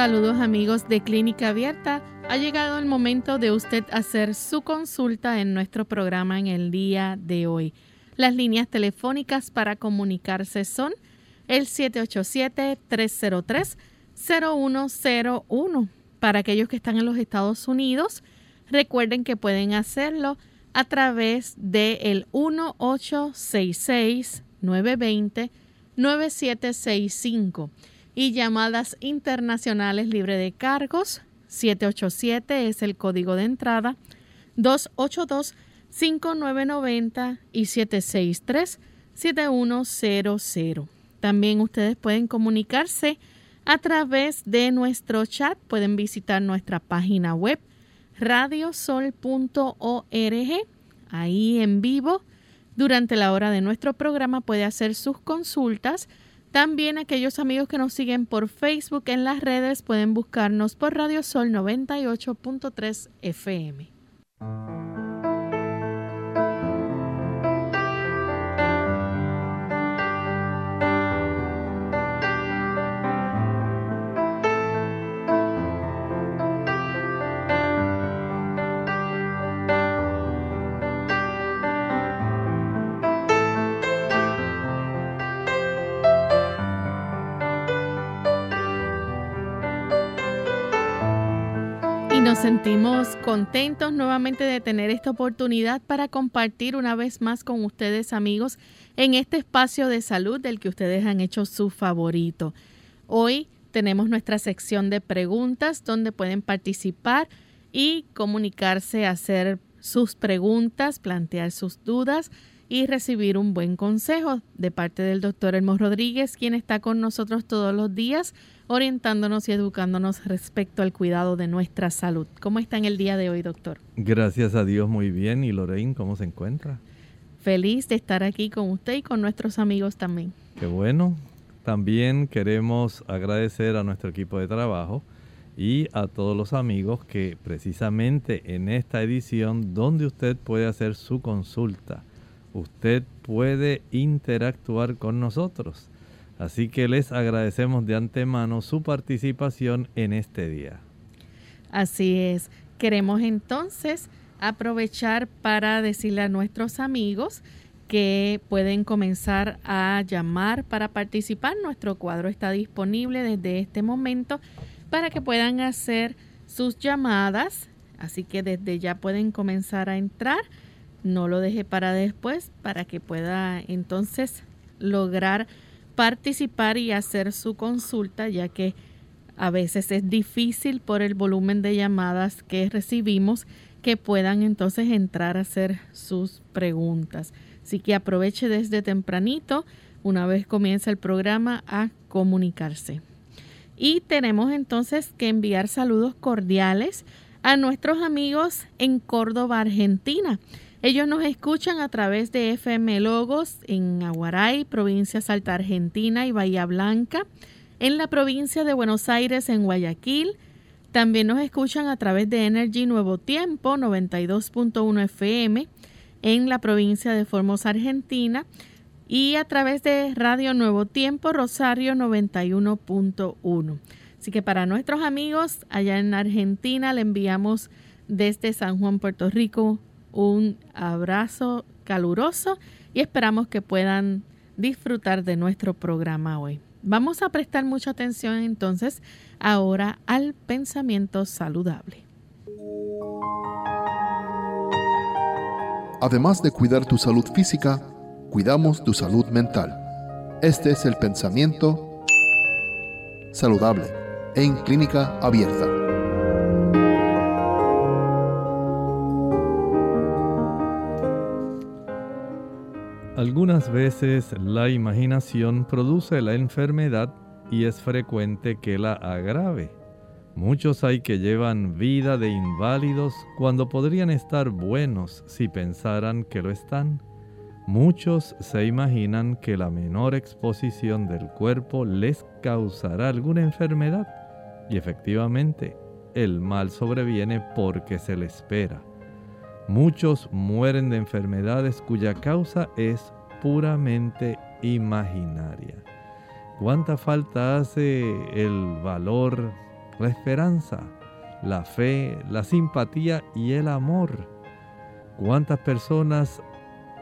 Saludos amigos de Clínica Abierta. Ha llegado el momento de usted hacer su consulta en nuestro programa en el día de hoy. Las líneas telefónicas para comunicarse son el 787-303-0101. Para aquellos que están en los Estados Unidos, recuerden que pueden hacerlo a través del 1866 920 9765 y llamadas internacionales libre de cargos. 787 es el código de entrada. 282-5990 y 763-7100. También ustedes pueden comunicarse a través de nuestro chat. Pueden visitar nuestra página web radiosol.org. Ahí en vivo, durante la hora de nuestro programa, puede hacer sus consultas también aquellos amigos que nos siguen por Facebook en las redes pueden buscarnos por Radio Sol 98.3 FM. Nos sentimos contentos nuevamente de tener esta oportunidad para compartir una vez más con ustedes amigos en este espacio de salud del que ustedes han hecho su favorito. Hoy tenemos nuestra sección de preguntas donde pueden participar y comunicarse, hacer sus preguntas, plantear sus dudas y recibir un buen consejo de parte del doctor Elmo Rodríguez, quien está con nosotros todos los días orientándonos y educándonos respecto al cuidado de nuestra salud. ¿Cómo está en el día de hoy, doctor? Gracias a Dios, muy bien. ¿Y Lorraine, cómo se encuentra? Feliz de estar aquí con usted y con nuestros amigos también. Qué bueno. También queremos agradecer a nuestro equipo de trabajo y a todos los amigos que precisamente en esta edición donde usted puede hacer su consulta, usted puede interactuar con nosotros Así que les agradecemos de antemano su participación en este día. Así es. Queremos entonces aprovechar para decirle a nuestros amigos que pueden comenzar a llamar para participar. Nuestro cuadro está disponible desde este momento para que puedan hacer sus llamadas. Así que desde ya pueden comenzar a entrar. No lo deje para después para que pueda entonces lograr participar y hacer su consulta, ya que a veces es difícil por el volumen de llamadas que recibimos que puedan entonces entrar a hacer sus preguntas. Así que aproveche desde tempranito, una vez comienza el programa, a comunicarse. Y tenemos entonces que enviar saludos cordiales a nuestros amigos en Córdoba, Argentina. Ellos nos escuchan a través de FM Logos en Aguaray, provincia Salta Argentina y Bahía Blanca, en la provincia de Buenos Aires en Guayaquil. También nos escuchan a través de Energy Nuevo Tiempo 92.1 FM en la provincia de Formosa, Argentina y a través de Radio Nuevo Tiempo Rosario 91.1. Así que para nuestros amigos allá en Argentina le enviamos desde San Juan, Puerto Rico, un abrazo caluroso y esperamos que puedan disfrutar de nuestro programa hoy. Vamos a prestar mucha atención entonces ahora al pensamiento saludable. Además de cuidar tu salud física, cuidamos tu salud mental. Este es el pensamiento saludable en clínica abierta. Algunas veces la imaginación produce la enfermedad y es frecuente que la agrave. Muchos hay que llevan vida de inválidos cuando podrían estar buenos si pensaran que lo están. Muchos se imaginan que la menor exposición del cuerpo les causará alguna enfermedad y efectivamente, el mal sobreviene porque se le espera. Muchos mueren de enfermedades cuya causa es puramente imaginaria. ¿Cuánta falta hace el valor, la esperanza, la fe, la simpatía y el amor? ¿Cuántas personas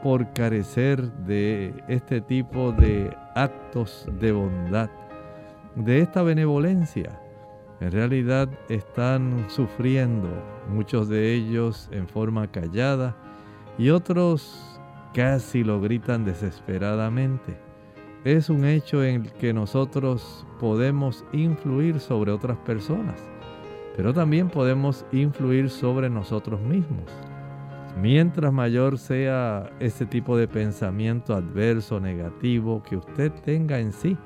por carecer de este tipo de actos de bondad, de esta benevolencia, en realidad están sufriendo, muchos de ellos en forma callada y otros casi lo gritan desesperadamente. Es un hecho en el que nosotros podemos influir sobre otras personas, pero también podemos influir sobre nosotros mismos. Mientras mayor sea ese tipo de pensamiento adverso, negativo que usted tenga en sí,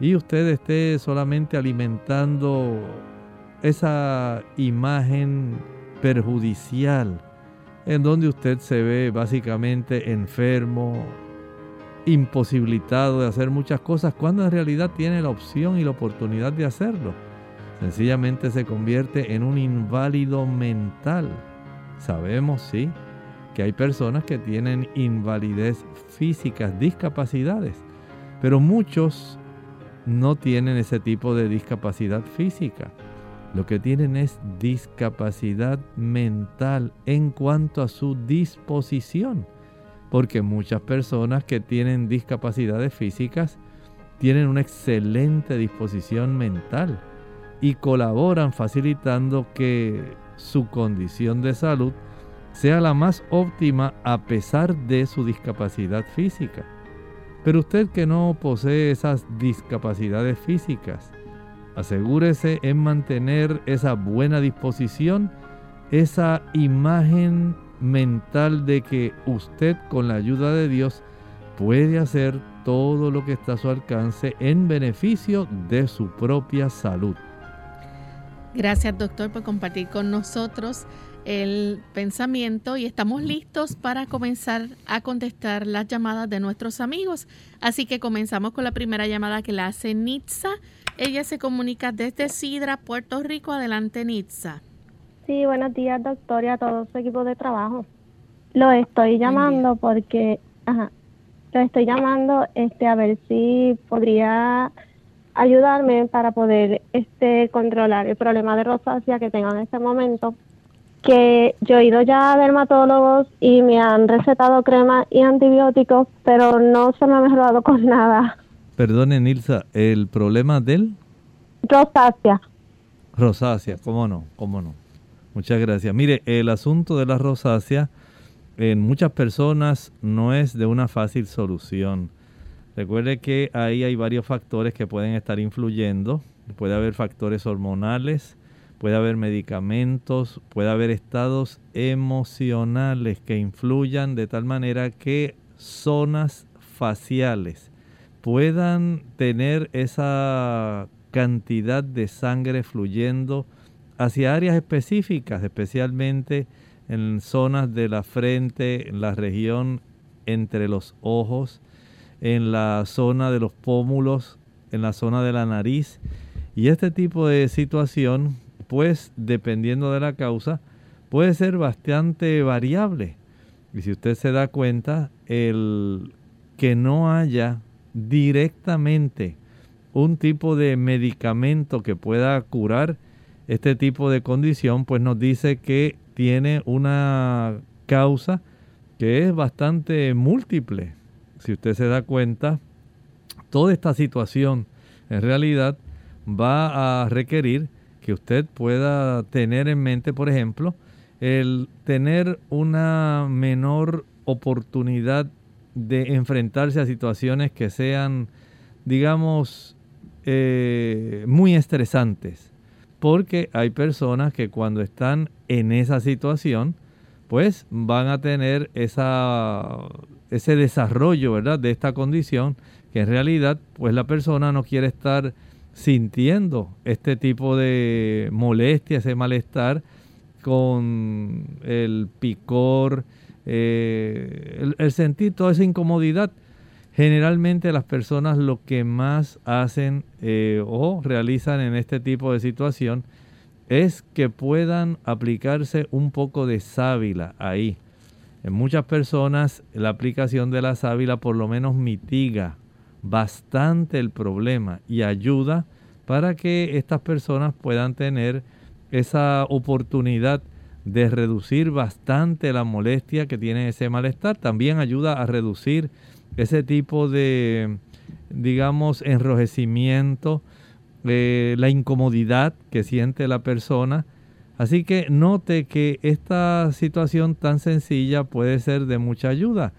y usted esté solamente alimentando esa imagen perjudicial en donde usted se ve básicamente enfermo, imposibilitado de hacer muchas cosas, cuando en realidad tiene la opción y la oportunidad de hacerlo. Sencillamente se convierte en un inválido mental. Sabemos, sí, que hay personas que tienen invalidez físicas, discapacidades, pero muchos no tienen ese tipo de discapacidad física. Lo que tienen es discapacidad mental en cuanto a su disposición. Porque muchas personas que tienen discapacidades físicas tienen una excelente disposición mental y colaboran facilitando que su condición de salud sea la más óptima a pesar de su discapacidad física. Pero usted que no posee esas discapacidades físicas, asegúrese en mantener esa buena disposición, esa imagen mental de que usted con la ayuda de Dios puede hacer todo lo que está a su alcance en beneficio de su propia salud. Gracias doctor por compartir con nosotros el pensamiento y estamos listos para comenzar a contestar las llamadas de nuestros amigos. Así que comenzamos con la primera llamada que la hace Nitza. Ella se comunica desde Sidra, Puerto Rico. Adelante, Nitza. Sí, buenos días, doctor, y a todo su equipo de trabajo. Lo estoy llamando porque, ajá, lo estoy llamando este a ver si podría ayudarme para poder este controlar el problema de rosácea que tengo en este momento que yo he ido ya a dermatólogos y me han recetado crema y antibióticos, pero no se me ha mejorado con nada. Perdone, Nilsa, ¿el problema del? Rosácea. Rosácea, cómo no, cómo no. Muchas gracias. Mire, el asunto de la rosácea en muchas personas no es de una fácil solución. Recuerde que ahí hay varios factores que pueden estar influyendo. Puede haber factores hormonales, puede haber medicamentos, puede haber estados emocionales que influyan de tal manera que zonas faciales puedan tener esa cantidad de sangre fluyendo hacia áreas específicas, especialmente en zonas de la frente, en la región entre los ojos, en la zona de los pómulos, en la zona de la nariz. Y este tipo de situación, pues dependiendo de la causa, puede ser bastante variable. Y si usted se da cuenta, el que no haya directamente un tipo de medicamento que pueda curar este tipo de condición, pues nos dice que tiene una causa que es bastante múltiple. Si usted se da cuenta, toda esta situación en realidad va a requerir que usted pueda tener en mente, por ejemplo, el tener una menor oportunidad de enfrentarse a situaciones que sean, digamos, eh, muy estresantes. Porque hay personas que cuando están en esa situación, pues van a tener esa, ese desarrollo, ¿verdad? De esta condición que en realidad, pues la persona no quiere estar sintiendo este tipo de molestia, ese malestar con el picor, eh, el, sentir toda esa incomodidad. Generalmente las personas lo que más hacen eh, o realizan en este tipo de situación es que puedan aplicarse un poco de sábila ahí. En muchas personas la aplicación de la sábila por lo menos mitiga bastante el problema y ayuda para que estas personas puedan tener esa oportunidad de reducir bastante la molestia que tiene ese malestar. También ayuda a reducir ese tipo de, digamos, enrojecimiento, eh, la incomodidad que siente la persona. Así que note que esta situación tan sencilla puede ser de mucha ayuda.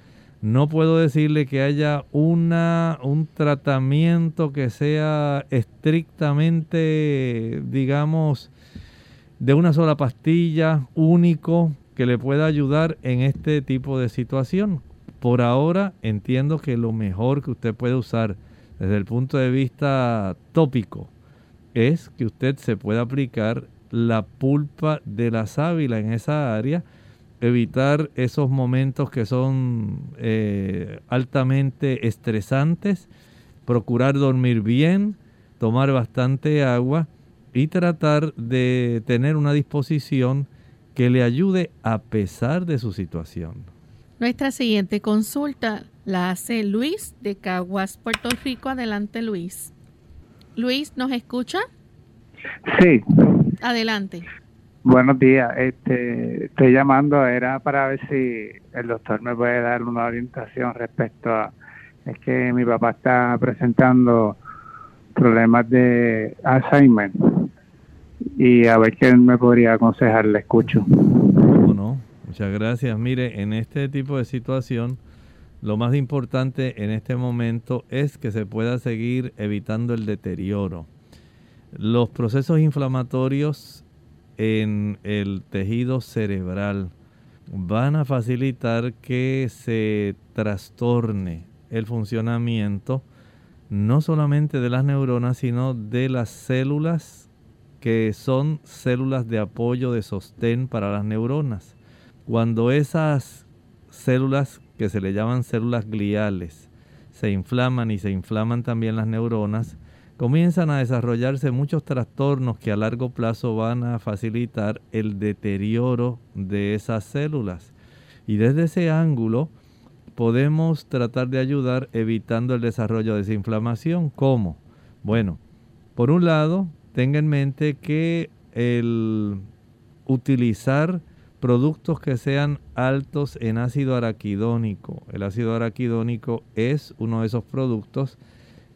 No puedo decirle que haya una, un tratamiento que sea estrictamente, digamos, de una sola pastilla, único, que le pueda ayudar en este tipo de situación. Por ahora entiendo que lo mejor que usted puede usar desde el punto de vista tópico es que usted se pueda aplicar la pulpa de la sábila en esa área evitar esos momentos que son eh, altamente estresantes, procurar dormir bien, tomar bastante agua y tratar de tener una disposición que le ayude a pesar de su situación. Nuestra siguiente consulta la hace Luis de Caguas, Puerto Rico. Adelante, Luis. Luis, ¿nos escucha? Sí. Adelante. Buenos días, este, estoy llamando, era para ver si el doctor me puede dar una orientación respecto a, es que mi papá está presentando problemas de Alzheimer y a ver qué me podría aconsejar, le escucho. Bueno, muchas gracias. Mire, en este tipo de situación, lo más importante en este momento es que se pueda seguir evitando el deterioro. Los procesos inflamatorios en el tejido cerebral van a facilitar que se trastorne el funcionamiento no solamente de las neuronas, sino de las células que son células de apoyo, de sostén para las neuronas. Cuando esas células que se le llaman células gliales se inflaman y se inflaman también las neuronas, comienzan a desarrollarse muchos trastornos que a largo plazo van a facilitar el deterioro de esas células. Y desde ese ángulo podemos tratar de ayudar evitando el desarrollo de esa inflamación. ¿Cómo? Bueno, por un lado, tenga en mente que el utilizar productos que sean altos en ácido araquidónico, el ácido araquidónico es uno de esos productos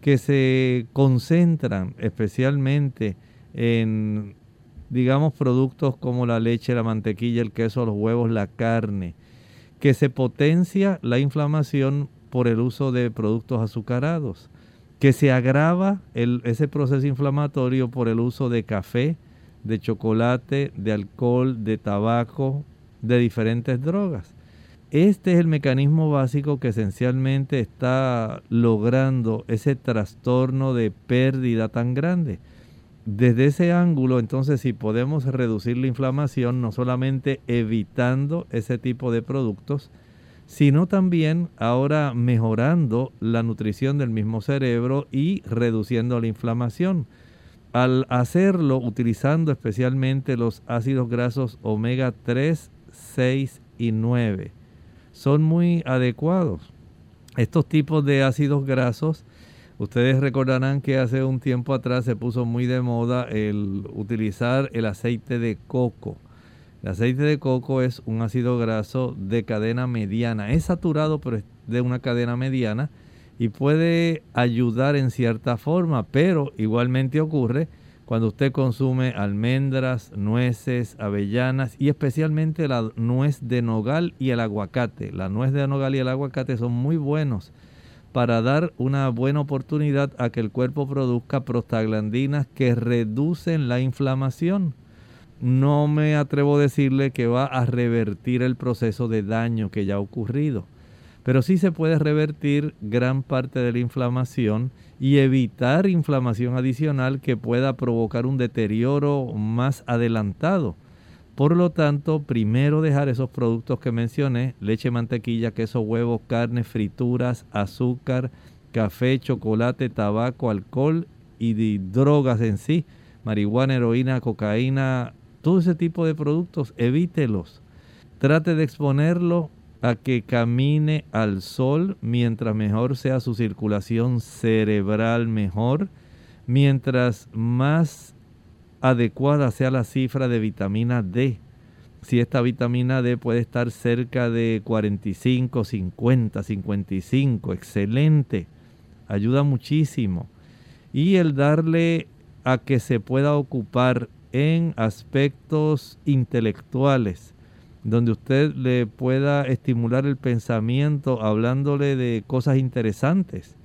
que se concentran especialmente en, digamos, productos como la leche, la mantequilla, el queso, los huevos, la carne, que se potencia la inflamación por el uso de productos azucarados, que se agrava ese proceso inflamatorio por el uso de café, de chocolate, de alcohol, de tabaco, de diferentes drogas. Este es el mecanismo básico que esencialmente está logrando ese trastorno de pérdida tan grande. desde ese ángulo, entonces, si podemos reducir la inflamación, no solamente evitando ese tipo de productos, sino también ahora mejorando la nutrición del mismo cerebro y reduciendo la inflamación. Al hacerlo utilizando especialmente los ácidos grasos omega 3, 6 y 9, son muy adecuados. Estos tipos de ácidos grasos Ustedes recordarán que hace un tiempo atrás se puso muy de moda el utilizar el aceite de coco. El aceite de coco es un ácido graso de cadena mediana. Es saturado, pero es de una cadena mediana y puede ayudar en cierta forma, pero igualmente ocurre cuando usted consume almendras, nueces, avellanas y especialmente la nuez de nogal y el aguacate. La nuez de nogal y el aguacate son muy buenos para dar una buena oportunidad a que el cuerpo produzca prostaglandinas que reducen la inflamación. No me atrevo a decirle que va a revertir el proceso de daño que ya ha ocurrido, pero sí se puede revertir gran parte de la inflamación y evitar inflamación adicional que pueda provocar un deterioro más adelantado. Por lo tanto, primero dejar esos productos que mencioné, leche, mantequilla, queso, huevos, carne, frituras, azúcar, café, chocolate, tabaco, alcohol y drogas en sí, marihuana, heroína, cocaína, todo ese tipo de productos, evítelos. Trate de exponerlo a que camine al sol mientras mejor sea su circulación cerebral mejor, mientras más adecuada sea la cifra de vitamina D. Si esta vitamina D puede estar cerca de 45, 50, 55, excelente. Ayuda muchísimo. Y el darle a que se pueda ocupar en aspectos intelectuales, donde usted le pueda estimular el pensamiento hablándole de cosas interesantes,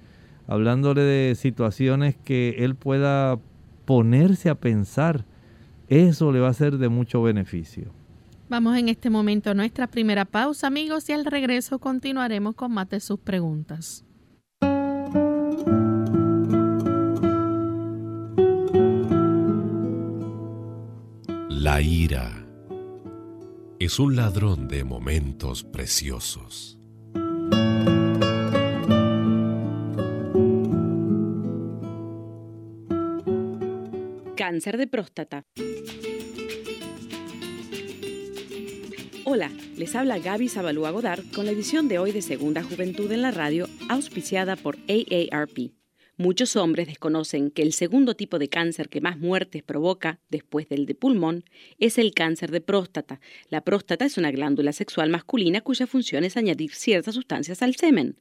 hablándole de situaciones que él pueda ponerse a pensar, eso le va a ser de mucho beneficio. Vamos en este momento a nuestra primera pausa, amigos, y al regreso continuaremos con más de sus preguntas. La ira es un ladrón de momentos preciosos. Cáncer de próstata. Hola, les habla Gaby Zabalúa Godard con la edición de hoy de Segunda Juventud en la Radio, auspiciada por AARP. Muchos hombres desconocen que el segundo tipo de cáncer que más muertes provoca, después del de pulmón, es el cáncer de próstata. La próstata es una glándula sexual masculina cuya función es añadir ciertas sustancias al semen.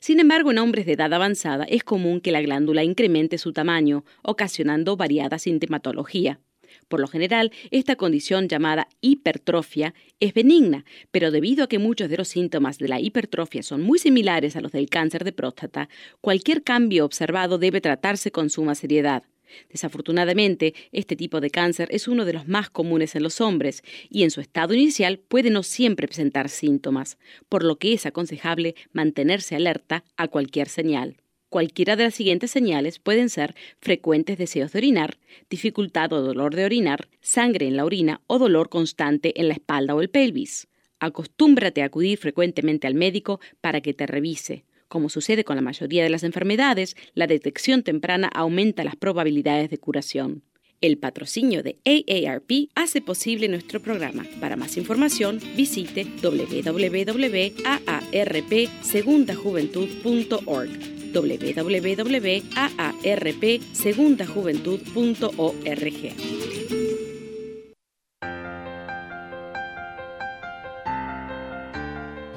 Sin embargo, en hombres de edad avanzada es común que la glándula incremente su tamaño, ocasionando variada sintomatología. Por lo general, esta condición llamada hipertrofia es benigna, pero debido a que muchos de los síntomas de la hipertrofia son muy similares a los del cáncer de próstata, cualquier cambio observado debe tratarse con suma seriedad. Desafortunadamente, este tipo de cáncer es uno de los más comunes en los hombres y en su estado inicial puede no siempre presentar síntomas, por lo que es aconsejable mantenerse alerta a cualquier señal. Cualquiera de las siguientes señales pueden ser frecuentes deseos de orinar, dificultad o dolor de orinar, sangre en la orina o dolor constante en la espalda o el pelvis. Acostúmbrate a acudir frecuentemente al médico para que te revise. Como sucede con la mayoría de las enfermedades, la detección temprana aumenta las probabilidades de curación. El patrocinio de AARP hace posible nuestro programa. Para más información, visite www.aarpsegundajuventud.org www.aarpsegundajuventud.org.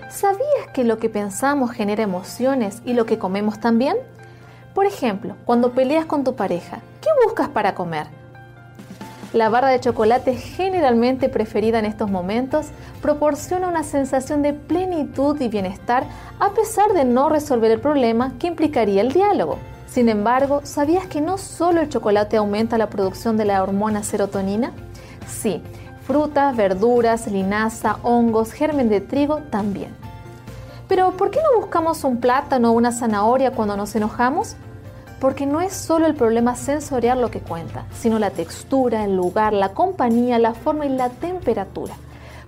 ¿Sabías que lo que pensamos genera emociones y lo que comemos también? Por ejemplo, cuando peleas con tu pareja, ¿qué buscas para comer? La barra de chocolate generalmente preferida en estos momentos proporciona una sensación de plenitud y bienestar a pesar de no resolver el problema que implicaría el diálogo. Sin embargo, ¿sabías que no solo el chocolate aumenta la producción de la hormona serotonina? Sí, frutas, verduras, linaza, hongos, germen de trigo también. Pero ¿por qué no buscamos un plátano o una zanahoria cuando nos enojamos? Porque no es solo el problema sensorial lo que cuenta, sino la textura, el lugar, la compañía, la forma y la temperatura.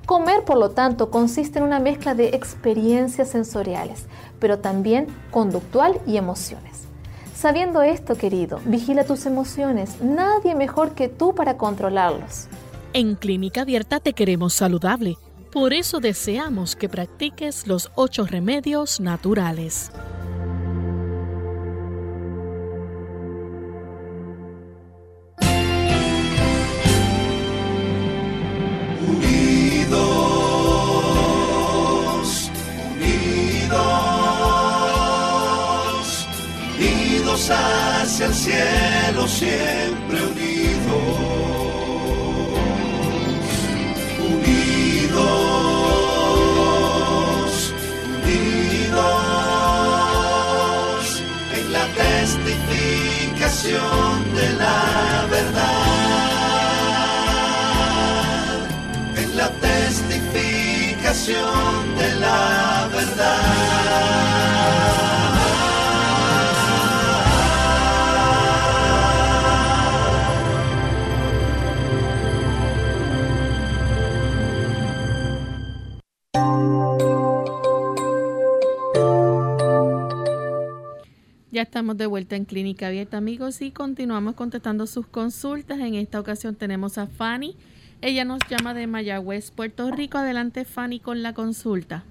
Comer, por lo tanto, consiste en una mezcla de experiencias sensoriales, pero también conductual y emociones. Sabiendo esto, querido, vigila tus emociones. Nadie mejor que tú para controlarlos. En Clínica Abierta te queremos saludable. Por eso deseamos que practiques los ocho remedios naturales. De la verdad, en la testificación Ya estamos de vuelta en Clínica Abierta, amigos, y continuamos contestando sus consultas. En esta ocasión tenemos a Fanny. Ella nos llama de Mayagüez, Puerto Rico. Adelante, Fanny, con la consulta.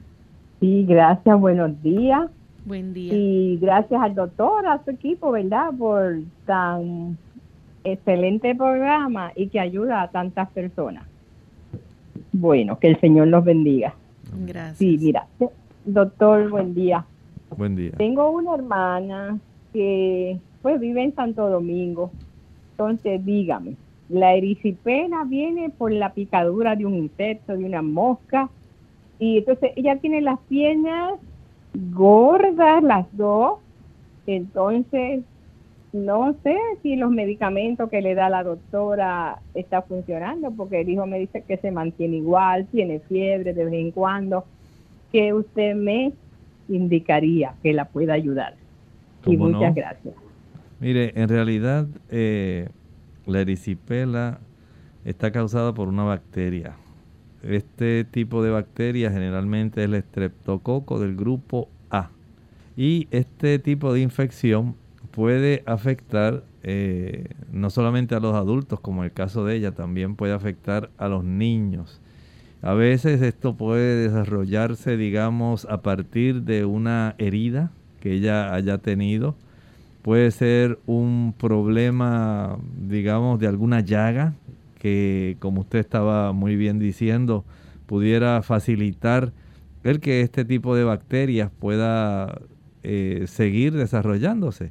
Sí, gracias, buenos días. Buen día. Y gracias al doctor, a su equipo, ¿verdad? Por tan excelente programa y que ayuda a tantas personas. Bueno, que el Señor los bendiga. Gracias. Sí, mira, doctor, buen día. Tengo una hermana que pues vive en Santo Domingo. Entonces, dígame, la erisipela viene por la picadura de un insecto, de una mosca. Y entonces ella tiene las piernas gordas, las dos. Entonces, no sé si los medicamentos que le da la doctora está funcionando, porque el hijo me dice que se mantiene igual, tiene fiebre de vez en cuando. Que usted me indicaría que la pueda ayudar. Y muchas gracias. Mire, en realidad eh, la erisipela está causada por una bacteria. Este tipo de bacteria generalmente es el estreptococo del grupo A. Y este tipo de infección puede afectar eh, no solamente a los adultos, como el caso de ella, también puede afectar a los niños. A veces esto puede desarrollarse, digamos, a partir de una herida que ella haya tenido. Puede ser un problema, digamos, de alguna llaga que, como usted estaba muy bien diciendo, pudiera facilitar el que este tipo de bacterias pueda eh, seguir desarrollándose.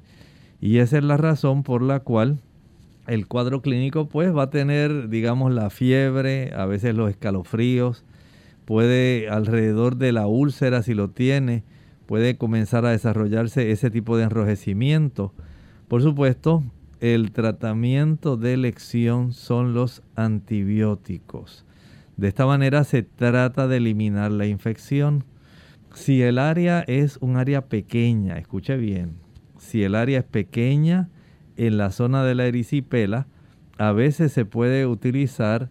Y esa es la razón por la cual el cuadro clínico pues va a tener, digamos, la fiebre, a veces los escalofríos, puede alrededor de la úlcera si lo tiene, puede comenzar a desarrollarse ese tipo de enrojecimiento. Por supuesto, el tratamiento de elección son los antibióticos. De esta manera se trata de eliminar la infección. Si el área es un área pequeña, escuche bien, si el área es pequeña, en la zona de la erisipela, a veces se puede utilizar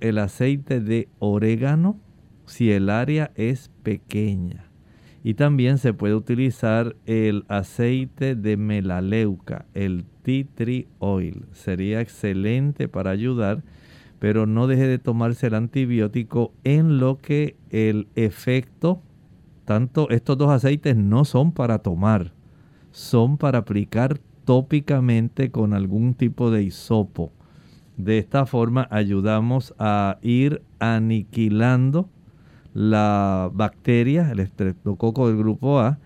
el aceite de orégano si el área es pequeña. Y también se puede utilizar el aceite de melaleuca, el tea tree oil. Sería excelente para ayudar, pero no deje de tomarse el antibiótico en lo que el efecto, tanto estos dos aceites no son para tomar, son para aplicar tópicamente con algún tipo de hisopo. De esta forma ayudamos a ir aniquilando la bacteria, el estreptococo del grupo A,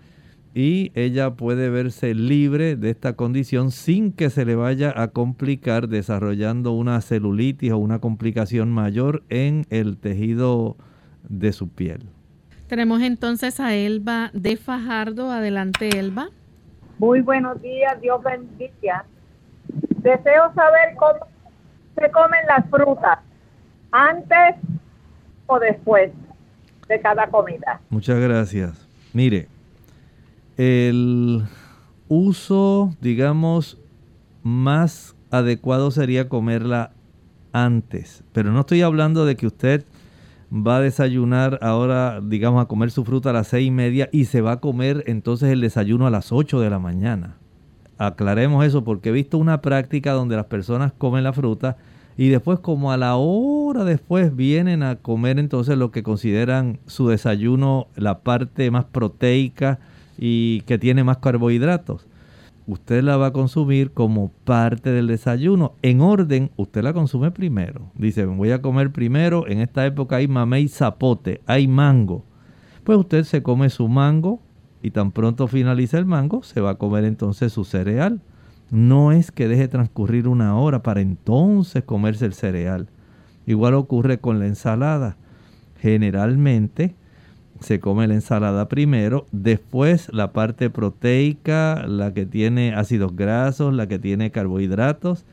y ella puede verse libre de esta condición sin que se le vaya a complicar desarrollando una celulitis o una complicación mayor en el tejido de su piel. Tenemos entonces a Elba de Fajardo. Adelante, Elba. Muy buenos días, Dios bendiga. Deseo saber cómo se comen las frutas, antes o después de cada comida. Muchas gracias. Mire, el uso, digamos, más adecuado sería comerla antes. Pero no estoy hablando de que usted va a desayunar ahora, digamos, a comer su fruta a las seis y media y se va a comer entonces el desayuno a las 8 de la mañana. Aclaremos eso porque he visto una práctica donde las personas comen la fruta y después como a la hora después vienen a comer entonces lo que consideran su desayuno, la parte más proteica y que tiene más carbohidratos usted la va a consumir como parte del desayuno. En orden, usted la consume primero. Dice, voy a comer primero, en esta época hay mamey zapote, hay mango. Pues usted se come su mango y tan pronto finaliza el mango, se va a comer entonces su cereal. No es que deje transcurrir una hora para entonces comerse el cereal. Igual ocurre con la ensalada. Generalmente se come la ensalada primero, después la parte proteica, la que tiene ácidos grasos, la que tiene carbohidratos,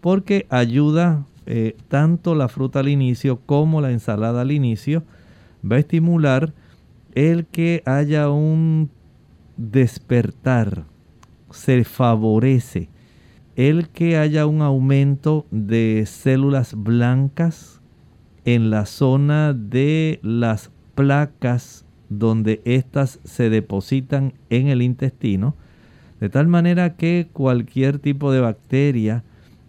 porque ayuda eh, tanto la fruta al inicio como la ensalada al inicio, va a estimular el que haya un despertar, se favorece. El que haya un aumento de células blancas en la zona de las placas donde éstas se depositan en el intestino, de tal manera que cualquier tipo de bacteria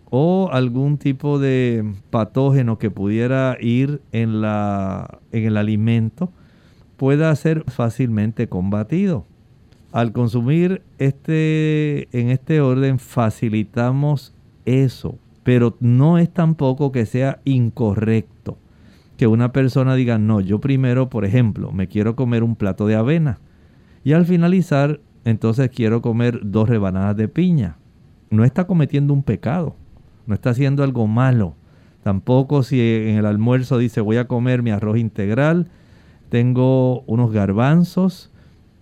o algún tipo de patógeno que pudiera ir en, la, en el alimento pueda ser fácilmente combatido. Al consumir este, en este orden facilitamos eso, pero no es tampoco que sea incorrecto que una persona diga, no, yo primero, por ejemplo, me quiero comer un plato de avena y al finalizar, entonces quiero comer dos rebanadas de piña. No está cometiendo un pecado, no está haciendo algo malo. Tampoco si en el almuerzo dice voy a comer mi arroz integral, tengo unos garbanzos,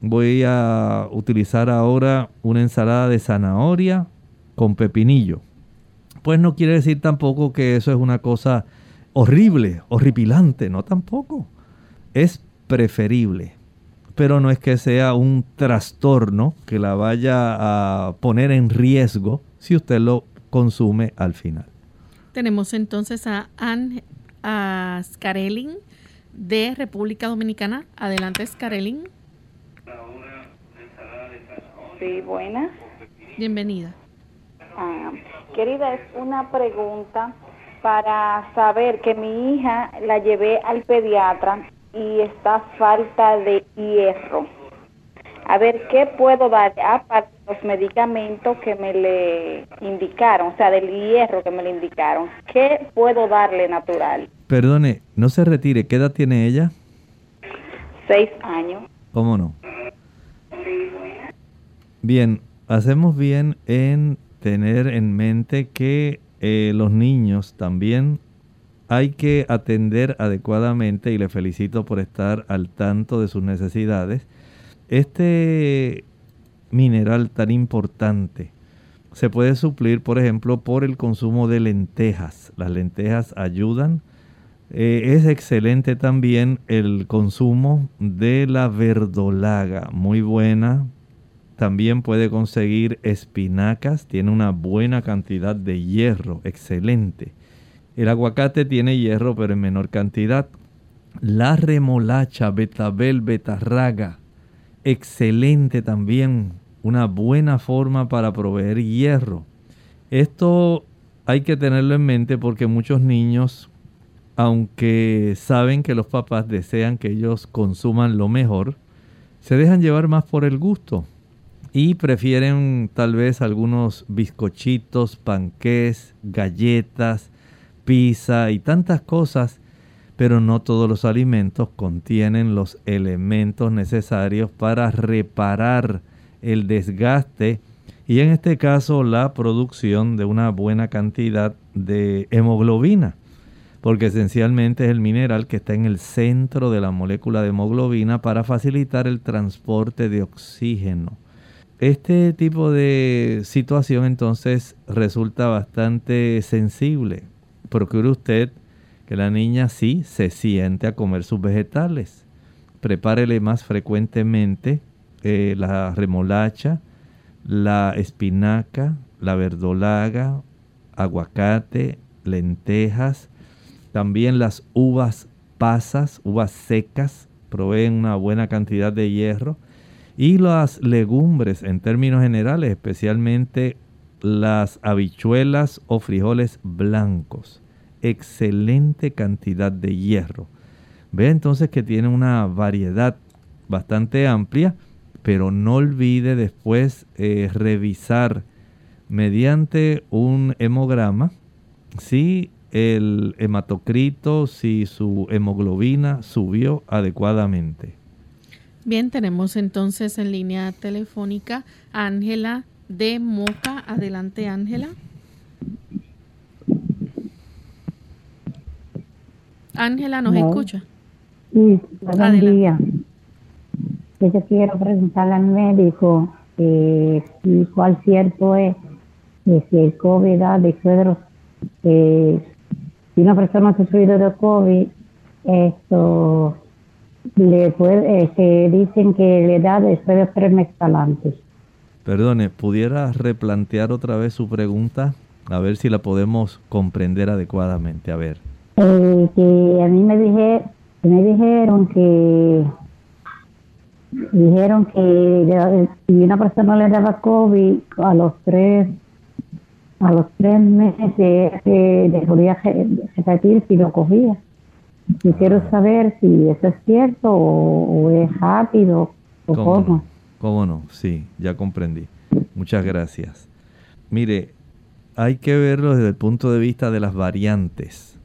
voy a utilizar ahora una ensalada de zanahoria con pepinillo. Pues no quiere decir tampoco que eso es una cosa horrible, horripilante, no tampoco. Es preferible, pero no es que sea un trastorno que la vaya a poner en riesgo si usted lo consume al final. Tenemos entonces a Anne Scarelin de República Dominicana. Adelante, Scarelin. Sí, buenas. Bienvenida. Ah, querida, es una pregunta para saber que mi hija la llevé al pediatra y está falta de hierro. A ver, ¿qué puedo dar aparte de los medicamentos que me le indicaron, o sea, del hierro que me le indicaron? ¿Qué puedo darle natural? Perdone, no se retire, ¿qué edad tiene ella? Seis años. ¿Cómo no? Bien, hacemos bien en tener en mente que eh, los niños también hay que atender adecuadamente y le felicito por estar al tanto de sus necesidades. Este mineral tan importante se puede suplir, por ejemplo, por el consumo de lentejas. Las lentejas ayudan. Eh, es excelente también el consumo de la verdolaga, muy buena también puede conseguir espinacas, tiene una buena cantidad de hierro, excelente. El aguacate tiene hierro, pero en menor cantidad. La remolacha, betabel, betarraga, excelente también, una buena forma para proveer hierro. Esto hay que tenerlo en mente porque muchos niños, aunque saben que los papás desean que ellos consuman lo mejor, se dejan llevar más por el gusto y prefieren tal vez algunos bizcochitos, panqués, galletas, pizza y tantas cosas, pero no todos los alimentos contienen los elementos necesarios para reparar el desgaste y en este caso la producción de una buena cantidad de hemoglobina, porque esencialmente es el mineral que está en el centro de la molécula de hemoglobina para facilitar el transporte de oxígeno. Este tipo de situación entonces resulta bastante sensible. Procure usted que la niña sí se siente a comer sus vegetales. Prepárele más frecuentemente eh, la remolacha, la espinaca, la verdolaga, aguacate, lentejas, también las uvas pasas, uvas secas, proveen una buena cantidad de hierro. Y las legumbres en términos generales, especialmente las habichuelas o frijoles blancos. Excelente cantidad de hierro. Ve entonces que tiene una variedad bastante amplia, pero no olvide después eh, revisar mediante un hemograma si el hematocrito, si su hemoglobina subió adecuadamente. Bien, tenemos entonces en línea telefónica a Ángela de Moca. Adelante, Ángela. Ángela, ¿nos escucha? Sí, buen día. Yo quiero preguntarle al médico eh, cuál cierto es que si el COVID da de eh, si una persona ha sufrido de COVID, esto le puede, eh, se dicen que le da después de tres meses adelante. Perdone, ¿pudiera replantear otra vez su pregunta? A ver si la podemos comprender adecuadamente. A ver. Eh, que a mí me, dije, me dijeron que dijeron que si una persona le daba COVID a los tres a los tres meses eh, dejaría repetir si lo cogía. Y quiero saber si eso es cierto o, es rápido o cómo. No? ¿Cómo no? Sí, ya comprendí. Muchas gracias. Mire, hay que verlo desde el punto de vista de las variantes.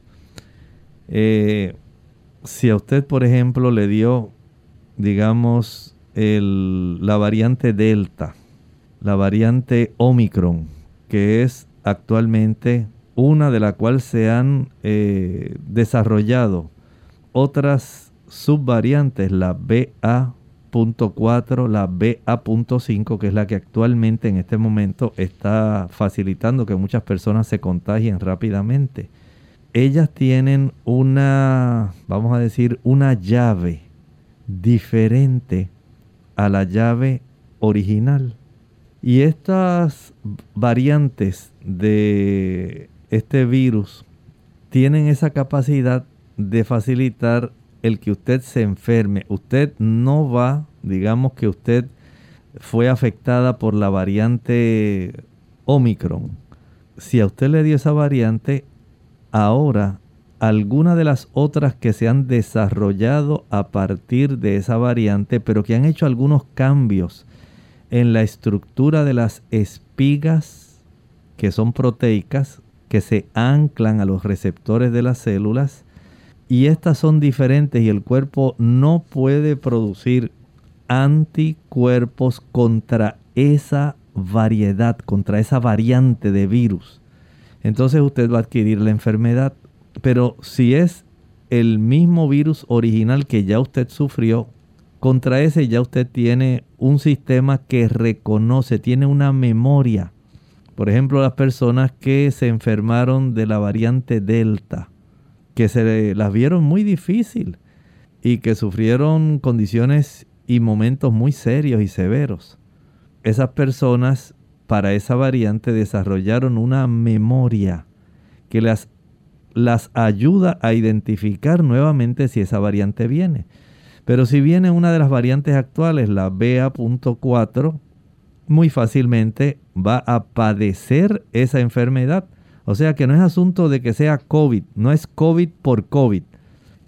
Eh, si a usted, por ejemplo, le dio, digamos, el, la variante Delta, la variante Omicron, que es actualmente una de la cual se han eh, desarrollado otras subvariantes, la BA.4, la BA.5, que es la que actualmente en este momento está facilitando que muchas personas se contagien rápidamente. Ellas tienen una, vamos a decir, una llave diferente a la llave original. Y estas variantes de este virus tienen esa capacidad de facilitar el que usted se enferme. Usted no va, digamos que usted fue afectada por la variante Omicron. Si a usted le dio esa variante, ahora alguna de las otras que se han desarrollado a partir de esa variante, pero que han hecho algunos cambios en la estructura de las espigas que son proteicas, que se anclan a los receptores de las células, y estas son diferentes y el cuerpo no puede producir anticuerpos contra esa variedad, contra esa variante de virus. Entonces usted va a adquirir la enfermedad, pero si es el mismo virus original que ya usted sufrió, contra ese ya usted tiene un sistema que reconoce, tiene una memoria. Por ejemplo, las personas que se enfermaron de la variante Delta, que se las vieron muy difícil y que sufrieron condiciones y momentos muy serios y severos. Esas personas para esa variante desarrollaron una memoria que las, las ayuda a identificar nuevamente si esa variante viene. Pero si viene una de las variantes actuales, la BA.4, muy fácilmente va a padecer esa enfermedad. O sea que no es asunto de que sea COVID, no es COVID por COVID.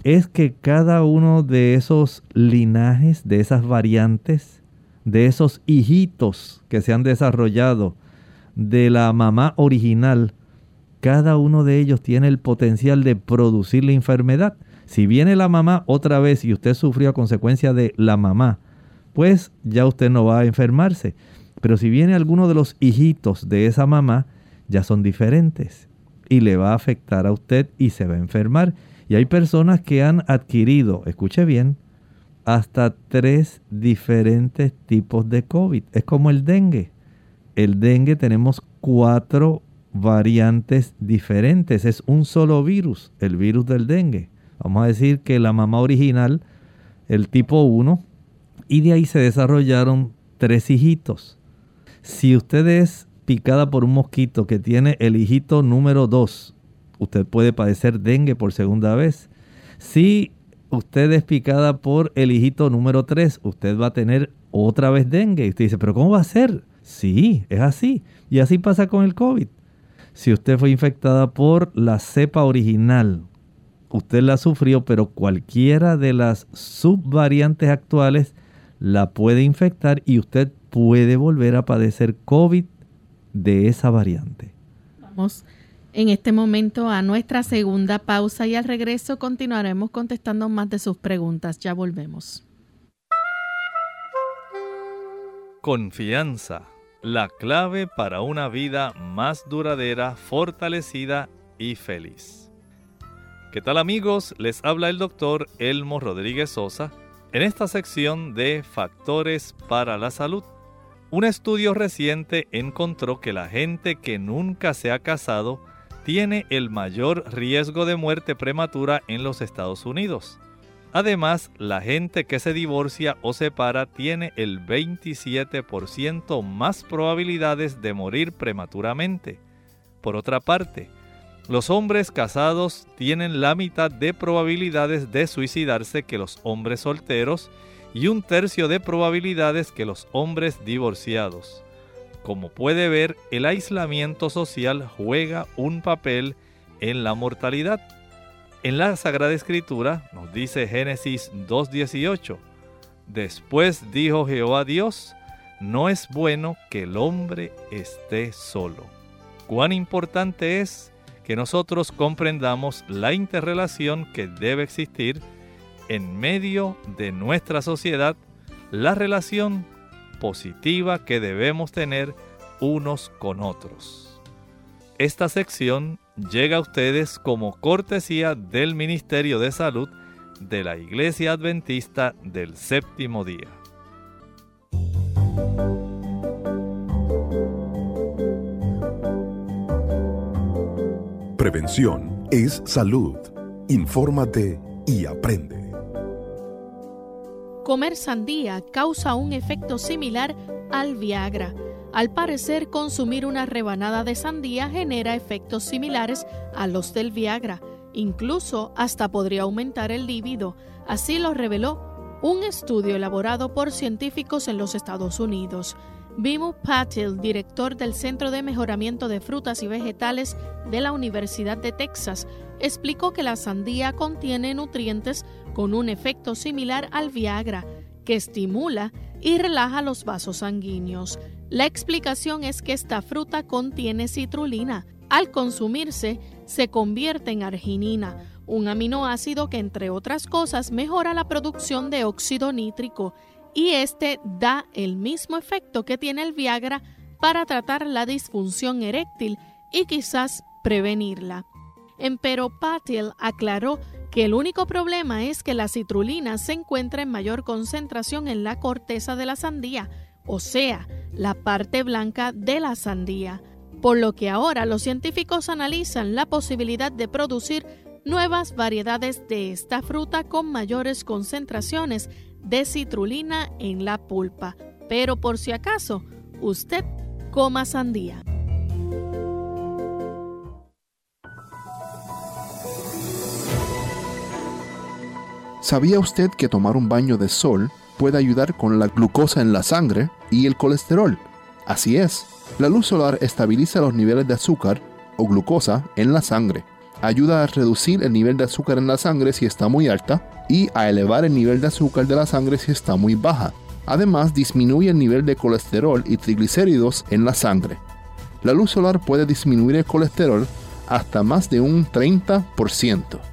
Es que cada uno de esos linajes, de esas variantes, de esos hijitos que se han desarrollado de la mamá original, cada uno de ellos tiene el potencial de producir la enfermedad. Si viene la mamá otra vez y usted sufrió a consecuencia de la mamá, pues ya usted no va a enfermarse. Pero si viene alguno de los hijitos de esa mamá, ya son diferentes y le va a afectar a usted y se va a enfermar. Y hay personas que han adquirido, escuche bien, hasta tres diferentes tipos de COVID. Es como el dengue. El dengue tenemos cuatro variantes diferentes. Es un solo virus, el virus del dengue. Vamos a decir que la mamá original, el tipo 1, y de ahí se desarrollaron tres hijitos. Si usted es picada por un mosquito que tiene el hijito número 2, usted puede padecer dengue por segunda vez. Si usted es picada por el hijito número 3, usted va a tener otra vez dengue. Y usted dice, pero ¿cómo va a ser? Sí, es así. Y así pasa con el COVID. Si usted fue infectada por la cepa original, usted la sufrió, pero cualquiera de las subvariantes actuales la puede infectar y usted puede volver a padecer COVID de esa variante. Vamos en este momento a nuestra segunda pausa y al regreso continuaremos contestando más de sus preguntas. Ya volvemos. Confianza, la clave para una vida más duradera, fortalecida y feliz. ¿Qué tal amigos? Les habla el doctor Elmo Rodríguez Sosa en esta sección de Factores para la Salud. Un estudio reciente encontró que la gente que nunca se ha casado tiene el mayor riesgo de muerte prematura en los Estados Unidos. Además, la gente que se divorcia o separa tiene el 27% más probabilidades de morir prematuramente. Por otra parte, los hombres casados tienen la mitad de probabilidades de suicidarse que los hombres solteros y un tercio de probabilidades que los hombres divorciados. Como puede ver, el aislamiento social juega un papel en la mortalidad. En la Sagrada Escritura nos dice Génesis 2.18, después dijo Jehová Dios, no es bueno que el hombre esté solo. Cuán importante es que nosotros comprendamos la interrelación que debe existir en medio de nuestra sociedad la relación positiva que debemos tener unos con otros. Esta sección llega a ustedes como cortesía del Ministerio de Salud de la Iglesia Adventista del Séptimo Día. Prevención es salud. Infórmate y aprende. Comer sandía causa un efecto similar al Viagra. Al parecer, consumir una rebanada de sandía genera efectos similares a los del Viagra. Incluso hasta podría aumentar el líbido. Así lo reveló un estudio elaborado por científicos en los Estados Unidos. Bimu Patil, director del Centro de Mejoramiento de Frutas y Vegetales de la Universidad de Texas, explicó que la sandía contiene nutrientes con un efecto similar al Viagra, que estimula y relaja los vasos sanguíneos. La explicación es que esta fruta contiene citrulina. Al consumirse, se convierte en arginina, un aminoácido que, entre otras cosas, mejora la producción de óxido nítrico y este da el mismo efecto que tiene el Viagra para tratar la disfunción eréctil y quizás prevenirla. Empero Patil aclaró que el único problema es que la citrulina se encuentra en mayor concentración en la corteza de la sandía, o sea, la parte blanca de la sandía, por lo que ahora los científicos analizan la posibilidad de producir nuevas variedades de esta fruta con mayores concentraciones de citrulina en la pulpa. Pero por si acaso, usted coma sandía. ¿Sabía usted que tomar un baño de sol puede ayudar con la glucosa en la sangre y el colesterol? Así es, la luz solar estabiliza los niveles de azúcar o glucosa en la sangre ayuda a reducir el nivel de azúcar en la sangre si está muy alta y a elevar el nivel de azúcar de la sangre si está muy baja. Además, disminuye el nivel de colesterol y triglicéridos en la sangre. La luz solar puede disminuir el colesterol hasta más de un 30%.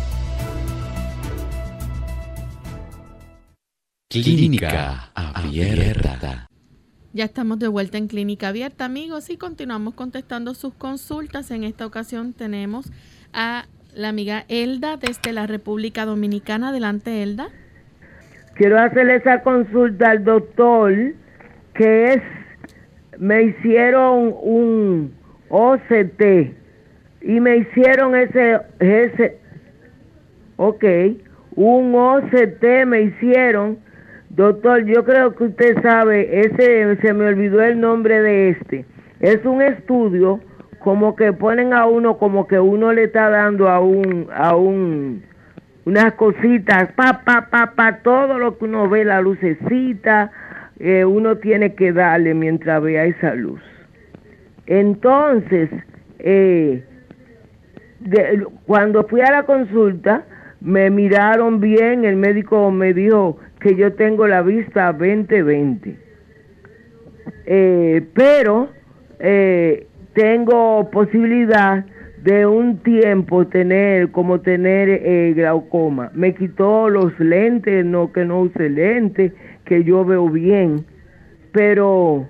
Clínica abierta. Ya estamos de vuelta en Clínica Abierta, amigos, y continuamos contestando sus consultas. En esta ocasión tenemos a la amiga Elda desde la República Dominicana. Adelante, Elda. Quiero hacerle esa consulta al doctor, que es, me hicieron un OCT y me hicieron ese, ese, ok, un OCT me hicieron Doctor, yo creo que usted sabe, ese se me olvidó el nombre de este. Es un estudio como que ponen a uno como que uno le está dando a un a un unas cositas, pa pa pa pa todo lo que uno ve la lucecita, eh, uno tiene que darle mientras vea esa luz. Entonces, eh, cuando fui a la consulta, me miraron bien, el médico me dijo que yo tengo la vista 2020. Eh, pero eh, tengo posibilidad de un tiempo tener como tener eh, glaucoma. Me quitó los lentes, no que no use lentes, que yo veo bien, pero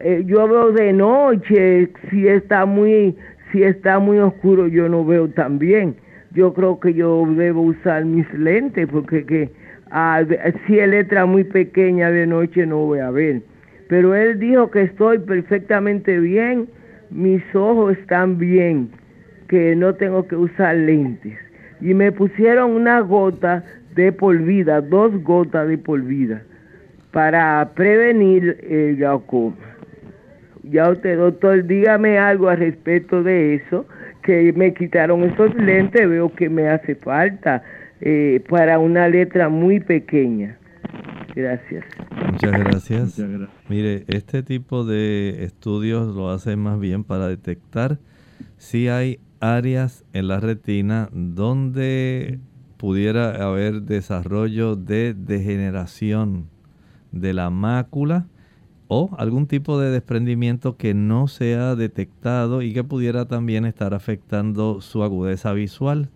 eh, yo veo de noche, si está muy si está muy oscuro yo no veo tan bien. Yo creo que yo debo usar mis lentes porque que Ah, si es letra muy pequeña de noche no voy a ver. Pero él dijo que estoy perfectamente bien, mis ojos están bien, que no tengo que usar lentes. Y me pusieron una gota de polvida, dos gotas de polvida, para prevenir el glaucoma. Ya usted, doctor, dígame algo al respecto de eso, que me quitaron esos lentes, veo que me hace falta eh, para una letra muy pequeña. Gracias. Muchas gracias. Mire, este tipo de estudios lo hacen más bien para detectar si hay áreas en la retina donde pudiera haber desarrollo de degeneración de la mácula o algún tipo de desprendimiento que no se ha detectado y que pudiera también estar afectando su agudeza visual.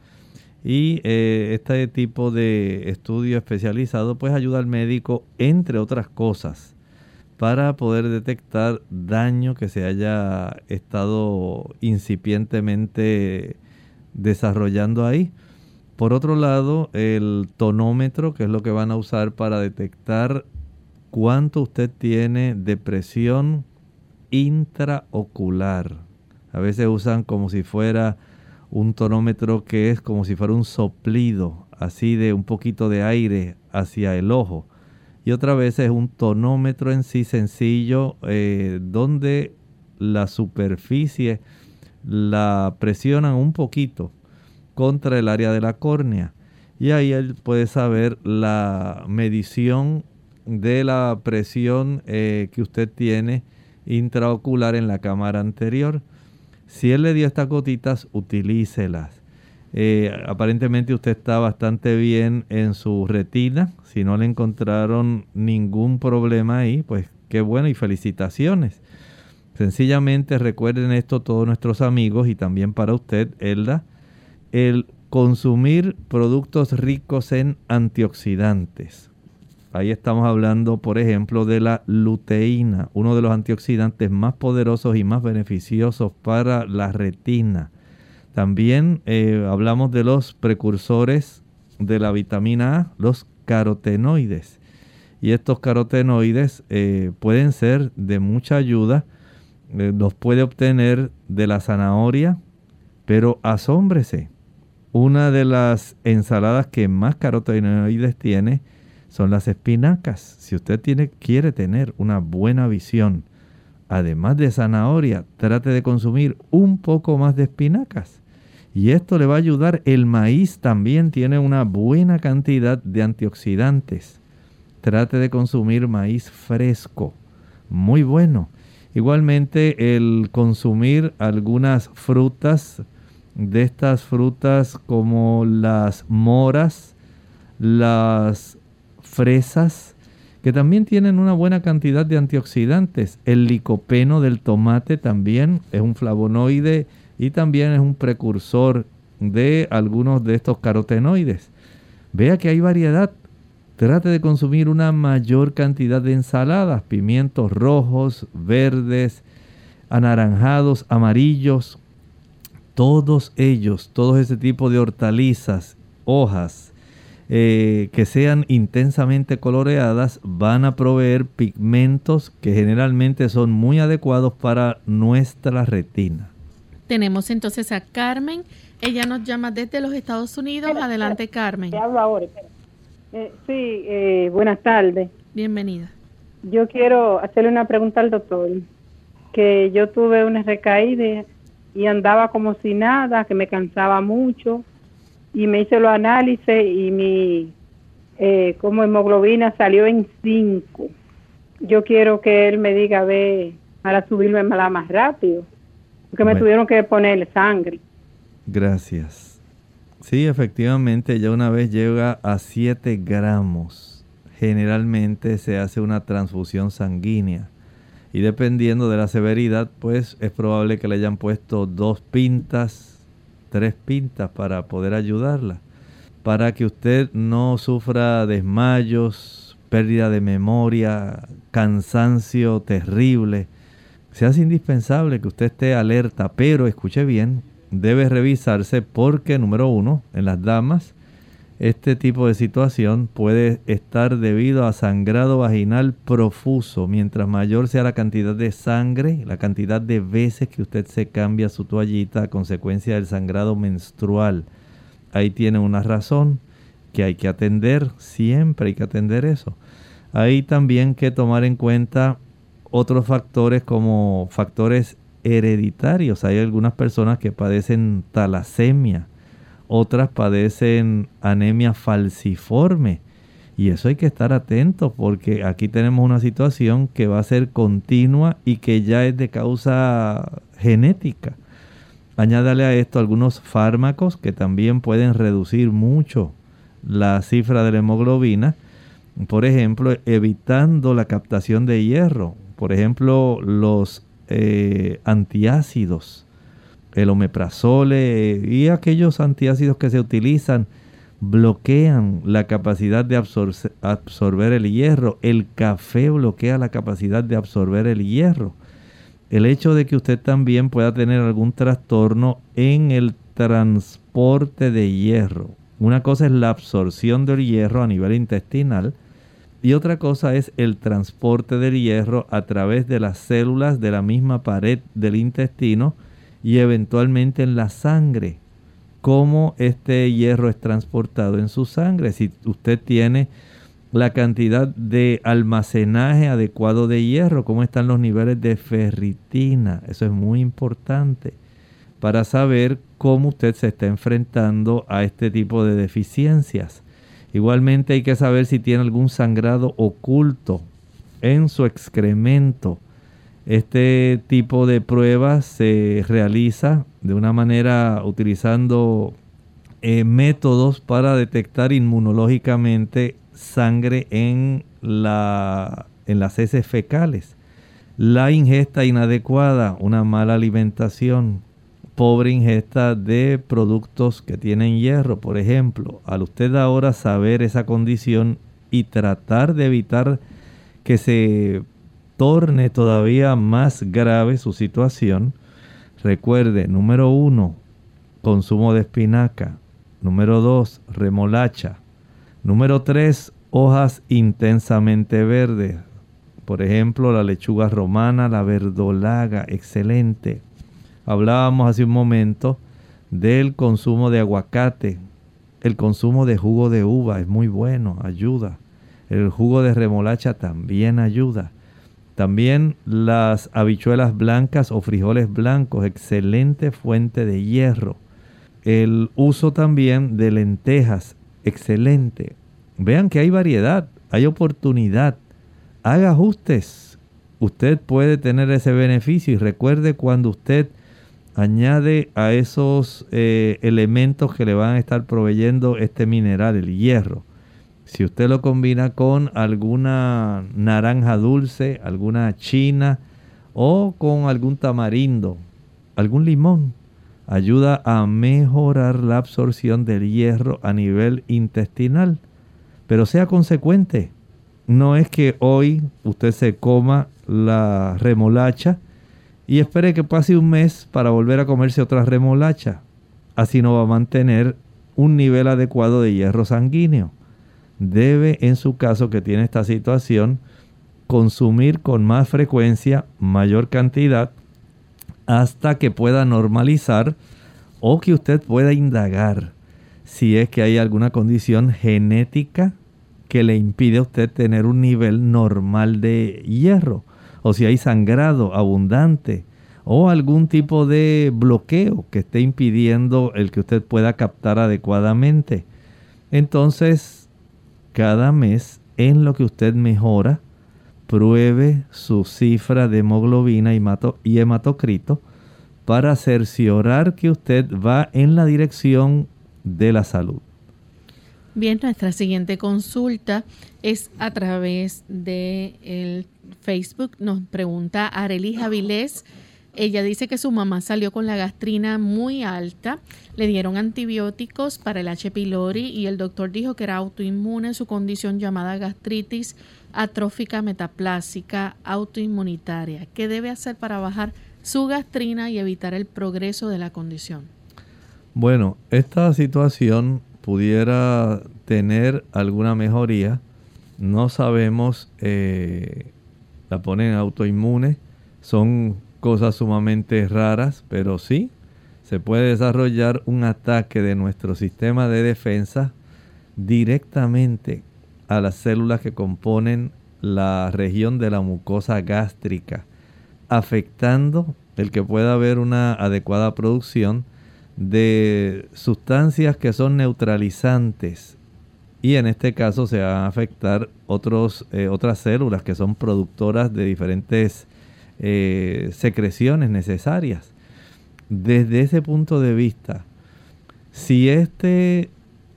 Y eh, este tipo de estudio especializado pues ayuda al médico, entre otras cosas, para poder detectar daño que se haya estado incipientemente desarrollando ahí. Por otro lado, el tonómetro, que es lo que van a usar para detectar cuánto usted tiene de presión intraocular. A veces usan como si fuera un tonómetro que es como si fuera un soplido, así de un poquito de aire hacia el ojo. Y otra vez es un tonómetro en sí sencillo, eh, donde la superficie la presionan un poquito contra el área de la córnea. Y ahí él puede saber la medición de la presión eh, que usted tiene intraocular en la cámara anterior. Si él le dio estas gotitas, utilícelas. Eh, aparentemente usted está bastante bien en su retina. Si no le encontraron ningún problema ahí, pues qué bueno y felicitaciones. Sencillamente recuerden esto todos nuestros amigos y también para usted, Elda, el consumir productos ricos en antioxidantes. Ahí estamos hablando, por ejemplo, de la luteína, uno de los antioxidantes más poderosos y más beneficiosos para la retina. También eh, hablamos de los precursores de la vitamina A, los carotenoides. Y estos carotenoides eh, pueden ser de mucha ayuda. Eh, los puede obtener de la zanahoria, pero asómbrese. Una de las ensaladas que más carotenoides tiene son las espinacas. Si usted tiene, quiere tener una buena visión, además de zanahoria, trate de consumir un poco más de espinacas. Y esto le va a ayudar. El maíz también tiene una buena cantidad de antioxidantes. Trate de consumir maíz fresco. Muy bueno. Igualmente el consumir algunas frutas, de estas frutas como las moras, las fresas, que también tienen una buena cantidad de antioxidantes. El licopeno del tomate también es un flavonoide y también es un precursor de algunos de estos carotenoides. Vea que hay variedad. Trate de consumir una mayor cantidad de ensaladas, pimientos rojos, verdes, anaranjados, amarillos, todos ellos, todo ese tipo de hortalizas, hojas, eh, que sean intensamente coloreadas, van a proveer pigmentos que generalmente son muy adecuados para nuestra retina. Tenemos entonces a Carmen. Ella nos llama desde los Estados Unidos. Adelante, Carmen. Te hablo ahora. Eh, sí, eh, buenas tardes. Bienvenida. Yo quiero hacerle una pregunta al doctor. Que yo tuve una recaída y andaba como si nada, que me cansaba mucho y me hice los análisis y mi eh, como hemoglobina salió en 5. Yo quiero que él me diga, ve, para subirme más rápido, porque me tuvieron que poner sangre. Gracias. Sí, efectivamente, ya una vez llega a 7 gramos, generalmente se hace una transfusión sanguínea y dependiendo de la severidad, pues es probable que le hayan puesto dos pintas, tres pintas para poder ayudarla, para que usted no sufra desmayos, pérdida de memoria, cansancio terrible. Se hace indispensable que usted esté alerta, pero escuche bien, debe revisarse porque, número uno, en las damas, este tipo de situación puede estar debido a sangrado vaginal profuso. Mientras mayor sea la cantidad de sangre, la cantidad de veces que usted se cambia su toallita a consecuencia del sangrado menstrual. Ahí tiene una razón que hay que atender, siempre hay que atender eso. Hay también que tomar en cuenta otros factores como factores hereditarios. Hay algunas personas que padecen talasemia otras padecen anemia falciforme. Y eso hay que estar atentos porque aquí tenemos una situación que va a ser continua y que ya es de causa genética. Añádale a esto algunos fármacos que también pueden reducir mucho la cifra de la hemoglobina. Por ejemplo, evitando la captación de hierro. Por ejemplo, los eh, antiácidos el omeprazole y aquellos antiácidos que se utilizan bloquean la capacidad de absorber el hierro. El café bloquea la capacidad de absorber el hierro. El hecho de que usted también pueda tener algún trastorno en el transporte de hierro. Una cosa es la absorción del hierro a nivel intestinal y otra cosa es el transporte del hierro a través de las células de la misma pared del intestino y eventualmente en la sangre. Cómo este hierro es transportado en su sangre. Si usted tiene la cantidad de almacenaje adecuado de hierro, cómo están los niveles de ferritina. Eso es muy importante para saber cómo usted se está enfrentando a este tipo de deficiencias. Igualmente hay que saber si tiene algún sangrado oculto en su excremento este tipo de pruebas se realiza de una manera utilizando eh, métodos para detectar inmunológicamente sangre en, la, en las heces fecales. La ingesta inadecuada, una mala alimentación, pobre ingesta de productos que tienen hierro, por ejemplo. Al usted ahora saber esa condición y tratar de evitar que se torne todavía más grave su situación, recuerde, número uno, consumo de espinaca. Número dos, remolacha. Número tres, hojas intensamente verdes. Por ejemplo, la lechuga romana, la verdolaga, excelente. Hablábamos hace un momento del consumo de aguacate. El consumo de jugo de uva es muy bueno, ayuda. El jugo de remolacha también ayuda. También las habichuelas blancas o frijoles blancos, excelente fuente de hierro. El uso también de lentejas, excelente. Vean que hay variedad, hay oportunidad. Haga ajustes. Usted puede tener ese beneficio y recuerde cuando usted añade a esos eh, elementos que le van a estar proveyendo este mineral, el hierro. Si usted lo combina con alguna naranja dulce, alguna china o con algún tamarindo, algún limón, ayuda a mejorar la absorción del hierro a nivel intestinal. pero sea consecuente. No es que hoy usted se coma la remolacha y espere que pase un mes para volver a comerse otra remolacha. Así no va a mantener un nivel adecuado de hierro sanguíneo. Debe, en su caso que tiene esta situación, consumir con más frecuencia, mayor cantidad, hasta que pueda normalizar o que usted pueda indagar si es que hay alguna condición genética que le impide a usted tener un nivel normal de hierro o si hay sangrado abundante o algún tipo de bloqueo que esté impidiendo el que usted pueda captar adecuadamente. Entonces, cada mes en lo que usted mejora, pruebe su cifra de hemoglobina y hematocrito para cerciorar que usted va en la dirección de la salud. Bien, nuestra siguiente consulta es a través de el Facebook. Nos pregunta Arely Javilés. Ella dice que su mamá salió con la gastrina muy alta, le dieron antibióticos para el H. pylori y el doctor dijo que era autoinmune su condición llamada gastritis atrófica metaplásica autoinmunitaria. ¿Qué debe hacer para bajar su gastrina y evitar el progreso de la condición? Bueno, esta situación pudiera tener alguna mejoría. No sabemos, eh, la ponen autoinmune, son cosas sumamente raras, pero sí, se puede desarrollar un ataque de nuestro sistema de defensa directamente a las células que componen la región de la mucosa gástrica, afectando el que pueda haber una adecuada producción de sustancias que son neutralizantes. Y en este caso se van a afectar otros, eh, otras células que son productoras de diferentes eh, secreciones necesarias. Desde ese punto de vista, si este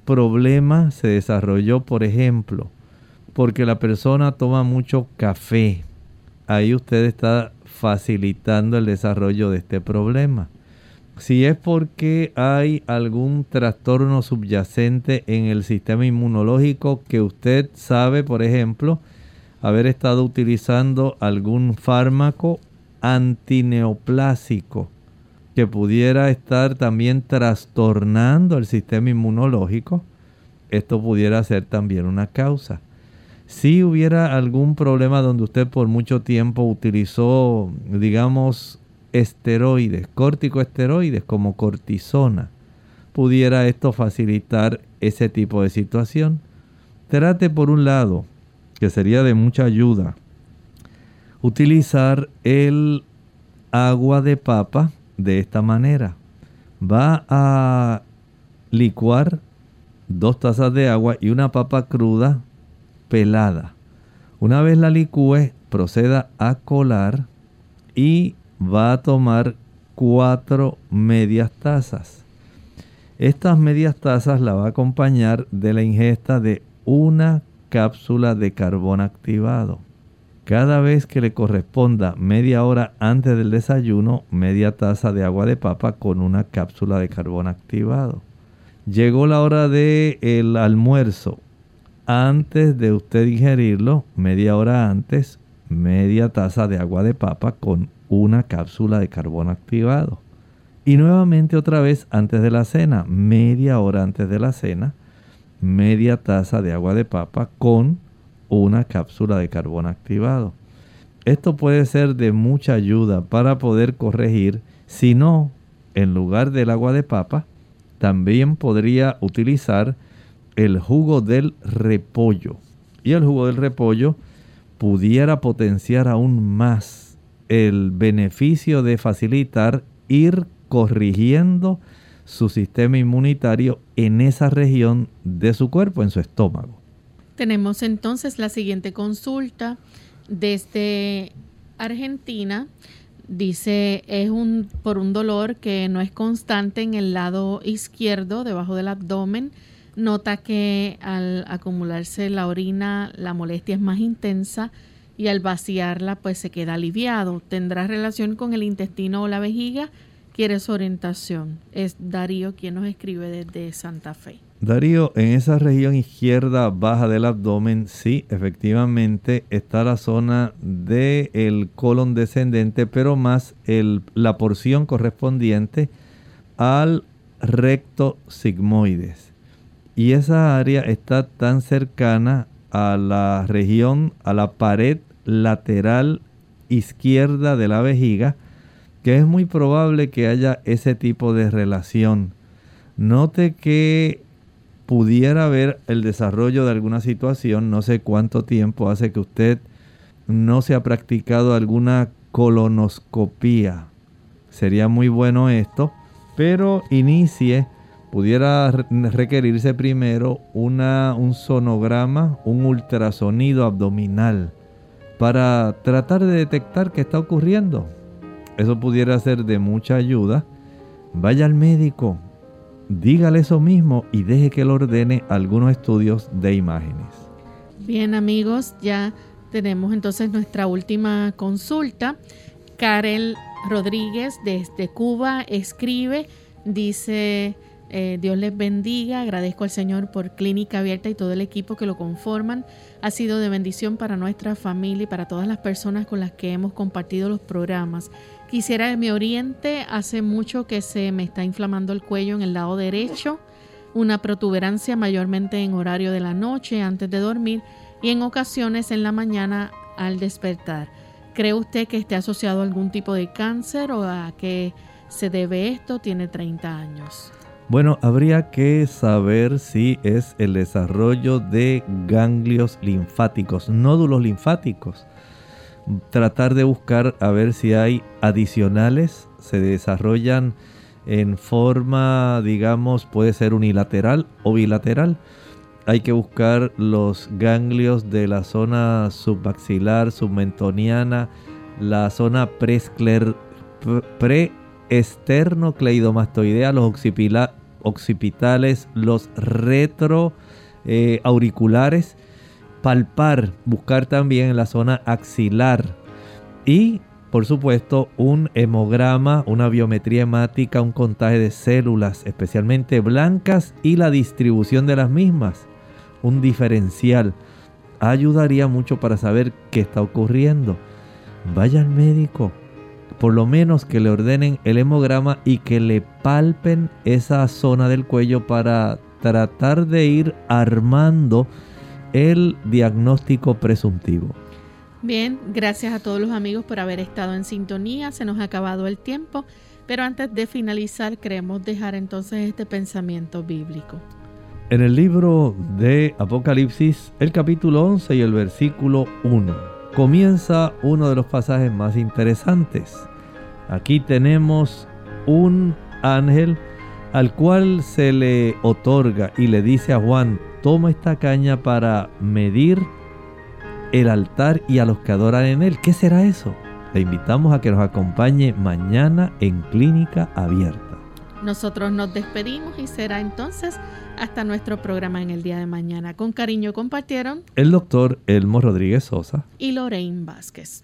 problema se desarrolló, por ejemplo, porque la persona toma mucho café, ahí usted está facilitando el desarrollo de este problema. Si es porque hay algún trastorno subyacente en el sistema inmunológico que usted sabe, por ejemplo, haber estado utilizando algún fármaco antineoplásico que pudiera estar también trastornando el sistema inmunológico, esto pudiera ser también una causa. Si hubiera algún problema donde usted por mucho tiempo utilizó, digamos, esteroides, corticoesteroides como cortisona, pudiera esto facilitar ese tipo de situación. Trate por un lado, que sería de mucha ayuda, utilizar el agua de papa de esta manera. Va a licuar dos tazas de agua y una papa cruda pelada. Una vez la licúe, proceda a colar y va a tomar cuatro medias tazas. Estas medias tazas la va a acompañar de la ingesta de una cápsula de carbón activado. Cada vez que le corresponda media hora antes del desayuno, media taza de agua de papa con una cápsula de carbón activado. Llegó la hora del el almuerzo. Antes de usted ingerirlo, media hora antes, media taza de agua de papa con una cápsula de carbón activado. Y nuevamente otra vez antes de la cena, media hora antes de la cena, media taza de agua de papa con una cápsula de carbón activado. Esto puede ser de mucha ayuda para poder corregir, si no, en lugar del agua de papa, también podría utilizar el jugo del repollo. Y el jugo del repollo pudiera potenciar aún más el beneficio de facilitar ir corrigiendo su sistema inmunitario en esa región de su cuerpo, en su estómago. Tenemos entonces la siguiente consulta desde Argentina. Dice, es un, por un dolor que no es constante en el lado izquierdo, debajo del abdomen. Nota que al acumularse la orina, la molestia es más intensa y al vaciarla pues se queda aliviado. Tendrá relación con el intestino o la vejiga quiere su orientación. Es Darío quien nos escribe desde Santa Fe. Darío, en esa región izquierda baja del abdomen, sí, efectivamente está la zona del colon descendente, pero más la porción correspondiente al recto sigmoides. Y esa área está tan cercana a la región, a la pared lateral izquierda de la vejiga, que es muy probable que haya ese tipo de relación. Note que pudiera haber el desarrollo de alguna situación, no sé cuánto tiempo hace que usted no se ha practicado alguna colonoscopía. Sería muy bueno esto, pero inicie, pudiera requerirse primero una, un sonograma, un ultrasonido abdominal para tratar de detectar qué está ocurriendo. Eso pudiera ser de mucha ayuda. Vaya al médico, dígale eso mismo y deje que él ordene algunos estudios de imágenes. Bien amigos, ya tenemos entonces nuestra última consulta. Karel Rodríguez desde Cuba escribe, dice, eh, Dios les bendiga, agradezco al Señor por Clínica Abierta y todo el equipo que lo conforman. Ha sido de bendición para nuestra familia y para todas las personas con las que hemos compartido los programas. Quisiera que me oriente, hace mucho que se me está inflamando el cuello en el lado derecho, una protuberancia mayormente en horario de la noche antes de dormir y en ocasiones en la mañana al despertar. ¿Cree usted que esté asociado a algún tipo de cáncer o a qué se debe esto? Tiene 30 años. Bueno, habría que saber si es el desarrollo de ganglios linfáticos, nódulos linfáticos tratar de buscar a ver si hay adicionales, se desarrollan en forma, digamos, puede ser unilateral o bilateral. Hay que buscar los ganglios de la zona submaxilar, submentoniana, la zona preesternocleidomastoidea, los occipitales, los retroauriculares. Palpar, buscar también en la zona axilar y por supuesto un hemograma, una biometría hemática, un contagio de células especialmente blancas y la distribución de las mismas, un diferencial. Ayudaría mucho para saber qué está ocurriendo. Vaya al médico, por lo menos que le ordenen el hemograma y que le palpen esa zona del cuello para tratar de ir armando el diagnóstico presuntivo. Bien, gracias a todos los amigos por haber estado en sintonía. Se nos ha acabado el tiempo, pero antes de finalizar queremos dejar entonces este pensamiento bíblico. En el libro de Apocalipsis, el capítulo 11 y el versículo 1, comienza uno de los pasajes más interesantes. Aquí tenemos un ángel al cual se le otorga y le dice a Juan, toma esta caña para medir el altar y a los que adoran en él. ¿Qué será eso? Le invitamos a que nos acompañe mañana en Clínica Abierta. Nosotros nos despedimos y será entonces hasta nuestro programa en el día de mañana. Con cariño compartieron el doctor Elmo Rodríguez Sosa y Lorraine Vázquez.